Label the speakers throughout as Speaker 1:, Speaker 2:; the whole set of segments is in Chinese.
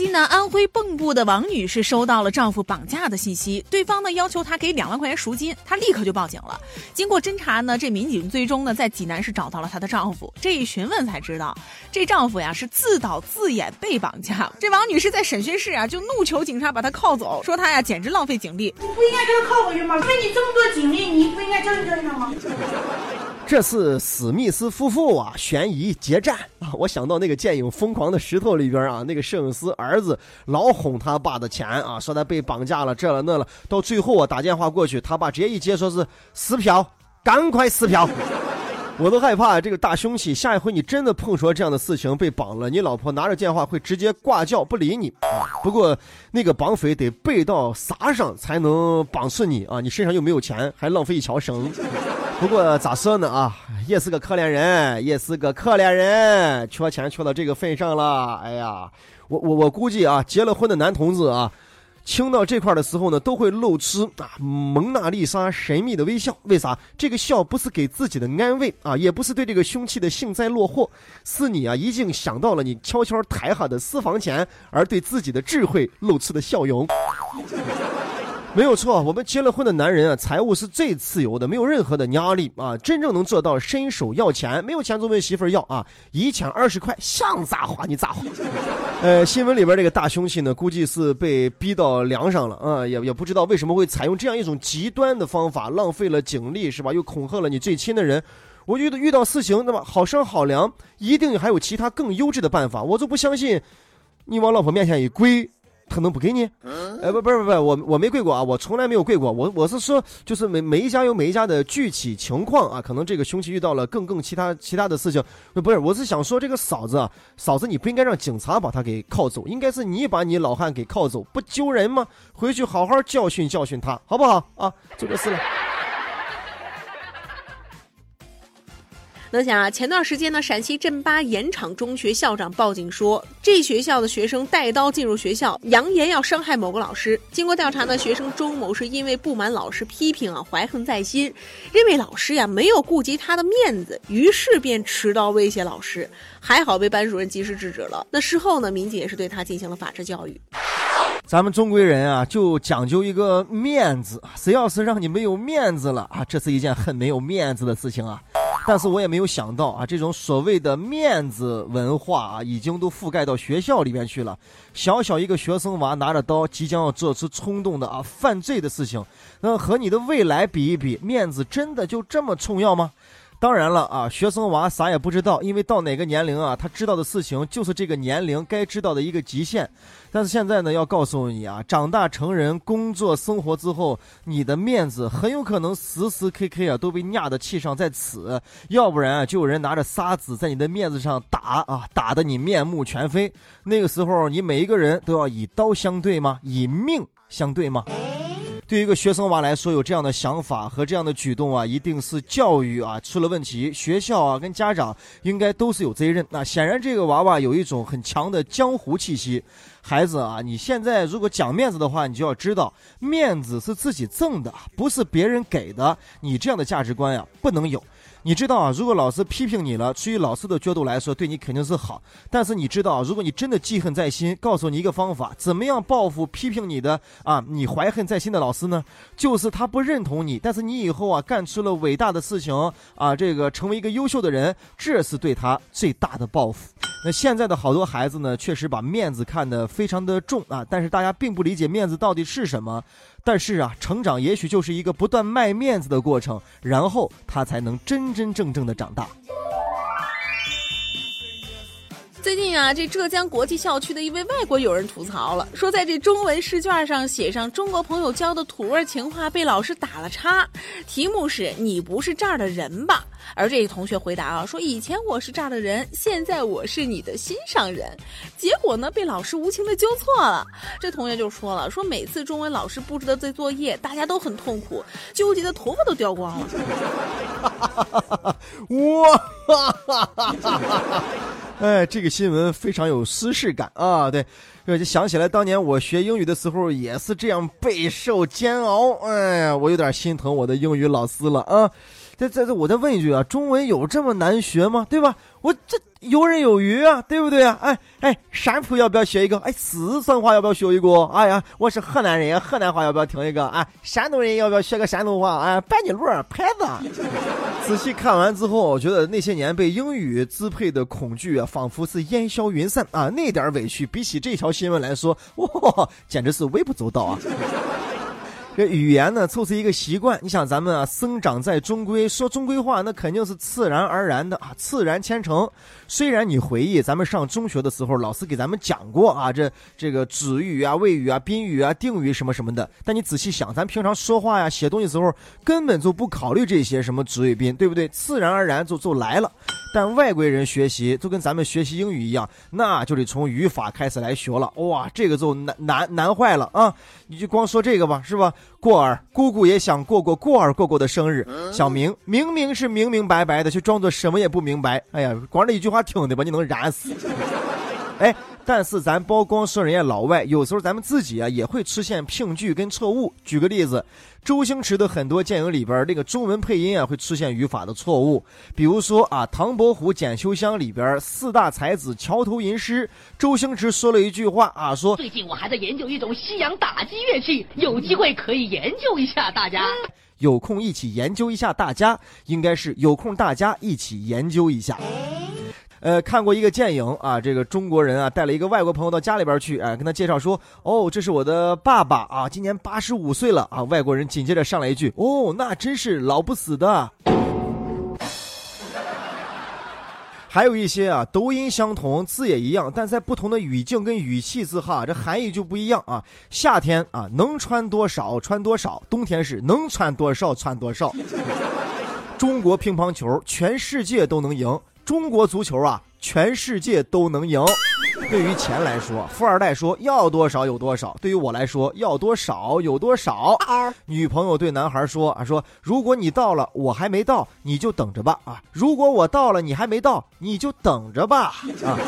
Speaker 1: 近呢，安徽蚌埠的王女士收到了丈夫绑架的信息，对方呢要求她给两万块钱赎金，她立刻就报警了。经过侦查呢，这民警最终呢在济南市找到了她的丈夫。这一询问才知道，这丈夫呀是自导自演被绑架。这王女士在审讯室啊就怒求警察把她铐走，说她呀简直浪费警力。
Speaker 2: 你不应该给她铐回去吗？费你这么多警力，你不应该教训教训她吗？
Speaker 3: 这是史密斯夫妇啊，悬疑决战啊！我想到那个电影《疯狂的石头》里边啊，那个摄影师儿子老哄他爸的钱啊，说他被绑架了，这了那了，到最后啊打电话过去，他爸直接一接说是撕票，赶快撕票。我都害怕这个大凶器，下一回你真的碰说这样的事情被绑了，你老婆拿着电话会直接挂叫不理你。不过那个绑匪得背到啥上才能绑死你啊？你身上又没有钱，还浪费一条绳。不过咋说呢啊，也是个可怜人，也是个可怜人，缺钱缺到这个份上了。哎呀，我我我估计啊，结了婚的男同志啊，听到这块的时候呢，都会露出啊蒙娜丽莎神秘的微笑。为啥？这个笑不是给自己的安慰啊，也不是对这个凶器的幸灾乐祸，是你啊已经想到了你悄悄抬下的私房钱，而对自己的智慧露出的笑容。没有错，我们结了婚的男人啊，财务是最自由的，没有任何的压力啊，真正能做到伸手要钱，没有钱就问媳妇儿要啊，一千二十块想咋花你咋花。呃，新闻里边这个大凶器呢，估计是被逼到梁上了啊，也也不知道为什么会采用这样一种极端的方法，浪费了警力是吧？又恐吓了你最亲的人。我觉得遇到事情那么好商好量，一定还有其他更优质的办法，我就不相信你往老婆面前一跪。他能不给你？哎，不，不是，不是，我我没跪过啊，我从来没有跪过。我我是说，就是每每一家有每一家的具体情况啊，可能这个凶器遇到了更更其他其他的事情。不是，我是想说这个嫂子啊，嫂子你不应该让警察把他给铐走，应该是你把你老汉给铐走，不揪人吗？回去好好教训教训他，好不好啊？就这事了。
Speaker 1: 能想啊，前段时间呢，陕西镇巴盐场中学校长报警说，这学校的学生带刀进入学校，扬言要伤害某个老师。经过调查呢，学生周某是因为不满老师批评啊，怀恨在心，认为老师呀没有顾及他的面子，于是便持刀威胁老师。还好被班主任及时制止了。那事后呢，民警也是对他进行了法制教育。
Speaker 3: 咱们中国人啊，就讲究一个面子，谁要是让你没有面子了啊，这是一件很没有面子的事情啊。但是我也没有想到啊，这种所谓的面子文化啊，已经都覆盖到学校里面去了。小小一个学生娃拿着刀，即将要做出冲动的啊犯罪的事情，那和你的未来比一比，面子真的就这么重要吗？当然了啊，学生娃啥也不知道，因为到哪个年龄啊，他知道的事情就是这个年龄该知道的一个极限。但是现在呢，要告诉你啊，长大成人、工作生活之后，你的面子很有可能时时刻刻啊都被压的气上在此，要不然啊就有人拿着沙子在你的面子上打啊，打得你面目全非。那个时候，你每一个人都要以刀相对吗？以命相对吗？对于一个学生娃来说，有这样的想法和这样的举动啊，一定是教育啊出了问题。学校啊跟家长应该都是有责任。那显然这个娃娃有一种很强的江湖气息。孩子啊，你现在如果讲面子的话，你就要知道，面子是自己挣的，不是别人给的。你这样的价值观呀，不能有。你知道啊，如果老师批评你了，出于老师的角度来说，对你肯定是好。但是你知道，如果你真的记恨在心，告诉你一个方法，怎么样报复批评你的啊，你怀恨在心的老师呢？就是他不认同你，但是你以后啊干出了伟大的事情啊，这个成为一个优秀的人，这是对他最大的报复。那现在的好多孩子呢，确实把面子看得非常的重啊，但是大家并不理解面子到底是什么。但是啊，成长也许就是一个不断卖面子的过程，然后他才能真真正正的长大。
Speaker 1: 最近啊，这浙江国际校区的一位外国友人吐槽了，说在这中文试卷上写上中国朋友教的土味情话被老师打了叉，题目是你不是这儿的人吧？而这个同学回答啊，说以前我是这儿的人，现在我是你的心上人。结果呢，被老师无情的纠错了。这同学就说了，说每次中文老师布置的这作业，大家都很痛苦，纠结的头发都掉光了。
Speaker 3: 哇！哎，这个新闻非常有私事感啊！对，这就想起来当年我学英语的时候也是这样备受煎熬。哎呀，我有点心疼我的英语老师了啊！这这这，我再问一句啊，中文有这么难学吗？对吧？我这游刃有余啊，对不对啊？哎哎，山普要不要学一个？哎，四川话要不要学一个？哎呀，我是河南人，河南话要不要听一个？哎，山东人要不要学个山东话？哎，板栗轮牌子。仔细看完之后，我觉得那些年被英语支配的恐惧啊，仿佛是烟消云散啊，那点委屈比起这条新闻来说，哇，简直是微不足道啊。这语言呢，凑是一个习惯。你想，咱们啊，生长在中规，说中规话，那肯定是自然而然的啊，自然千成。虽然你回忆咱们上中学的时候，老师给咱们讲过啊，这这个子语啊、谓语啊、宾语啊、定语什么什么的，但你仔细想，咱平常说话呀、写东西时候，根本就不考虑这些什么子语宾，对不对？自然而然就就来了。但外国人学习就跟咱们学习英语一样，那就得从语法开始来学了。哇，这个就难难难坏了啊！你就光说这个吧，是吧？过儿，姑姑也想过过过儿过过的生日。小明明明是明明白白的，却装作什么也不明白。哎呀，光这一句话听的吧你能燃死。哎。但是咱包光说人家老外，有时候咱们自己啊也会出现拼句跟错误。举个例子，周星驰的很多电影里边，那个中文配音啊会出现语法的错误。比如说啊，《唐伯虎点秋香》里边四大才子桥头吟诗，周星驰说了一句话啊，说
Speaker 4: 最近我还在研究一种西洋打击乐器，有机会可以研究一下，大家
Speaker 3: 有空一起研究一下，大家应该是有空大家一起研究一下。呃，看过一个电影啊，这个中国人啊带了一个外国朋友到家里边去，哎，跟他介绍说，哦，这是我的爸爸啊，今年八十五岁了啊。外国人紧接着上来一句，哦，那真是老不死的。还有一些啊，读音相同，字也一样，但在不同的语境跟语气字哈，这含义就不一样啊。夏天啊，能穿多少穿多少；冬天是能穿多少穿多少。中国乒乓球，全世界都能赢。中国足球啊，全世界都能赢。对于钱来说，富二代说要多少有多少；对于我来说，要多少有多少。女朋友对男孩说啊，说如果你到了，我还没到，你就等着吧啊；如果我到了，你还没到，你就等着吧啊。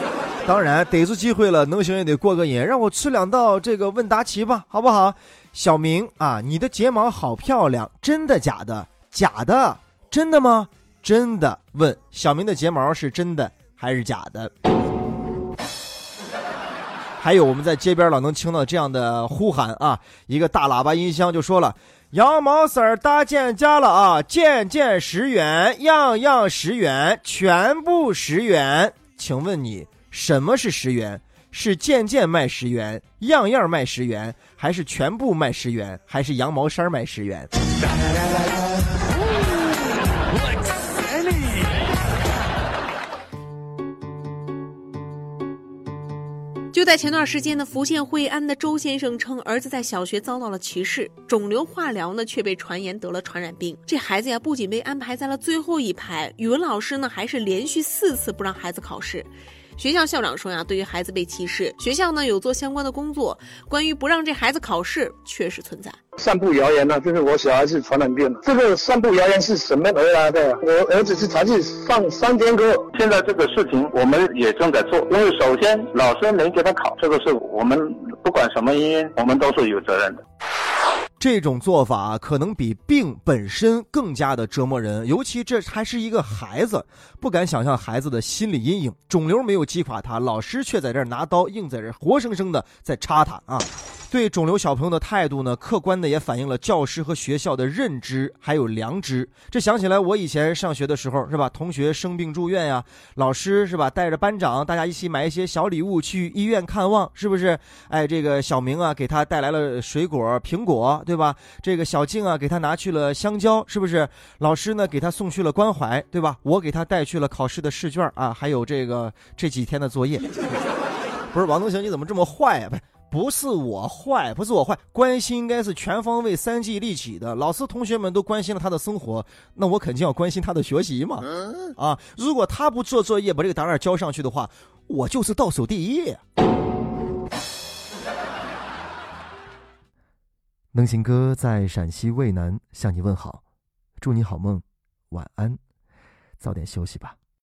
Speaker 3: 当然，逮住机会了，能行也得过个瘾，让我吃两道这个问答题吧，好不好？小明啊，你的睫毛好漂亮，真的假的？假的，真的吗？真的问小明的睫毛是真的还是假的？还有我们在街边老能听到这样的呼喊啊，一个大喇叭音箱就说了：“羊毛丝大件价了啊，件件十元，样样十元，全部十元。”请问你什么是十元？是件件卖十元，样样卖十元，还是全部卖十元，还是羊毛衫卖十元？
Speaker 1: 就在前段时间呢，福建惠安的周先生称，儿子在小学遭到了歧视，肿瘤化疗呢却被传言得了传染病。这孩子呀，不仅被安排在了最后一排，语文老师呢还是连续四次不让孩子考试。学校校长说呀，对于孩子被歧视，学校呢有做相关的工作。关于不让这孩子考试，确实存在。
Speaker 5: 散布谣言呢，就是我小孩子传染病。这个散布谣言是什么而来的？我儿子是才去上三天课，
Speaker 6: 现在这个事情我们也正在做。因为首先老师没给他考，这个是我们不管什么原因，我们都是有责任的。
Speaker 3: 这种做法可能比病本身更加的折磨人，尤其这还是一个孩子，不敢想象孩子的心理阴影。肿瘤没有击垮他，老师却在这儿拿刀硬在这儿活生生的在插他啊！对肿瘤小朋友的态度呢，客观的也反映了教师和学校的认知还有良知。这想起来我以前上学的时候是吧？同学生病住院呀，老师是吧？带着班长，大家一起买一些小礼物去医院看望，是不是？哎，这个小明啊，给他带来了水果苹果，对吧？这个小静啊，给他拿去了香蕉，是不是？老师呢，给他送去了关怀，对吧？我给他带去了考试的试卷啊，还有这个这几天的作业。不是王东行，你怎么这么坏呀？不。不是我坏，不是我坏，关心应该是全方位、三季立起的。老师、同学们都关心了他的生活，那我肯定要关心他的学习嘛。啊，如果他不做作业，把这个答案交上去的话，我就是倒数第一。能行哥在陕西渭南向你问好，祝你好梦，晚安，早点休息吧。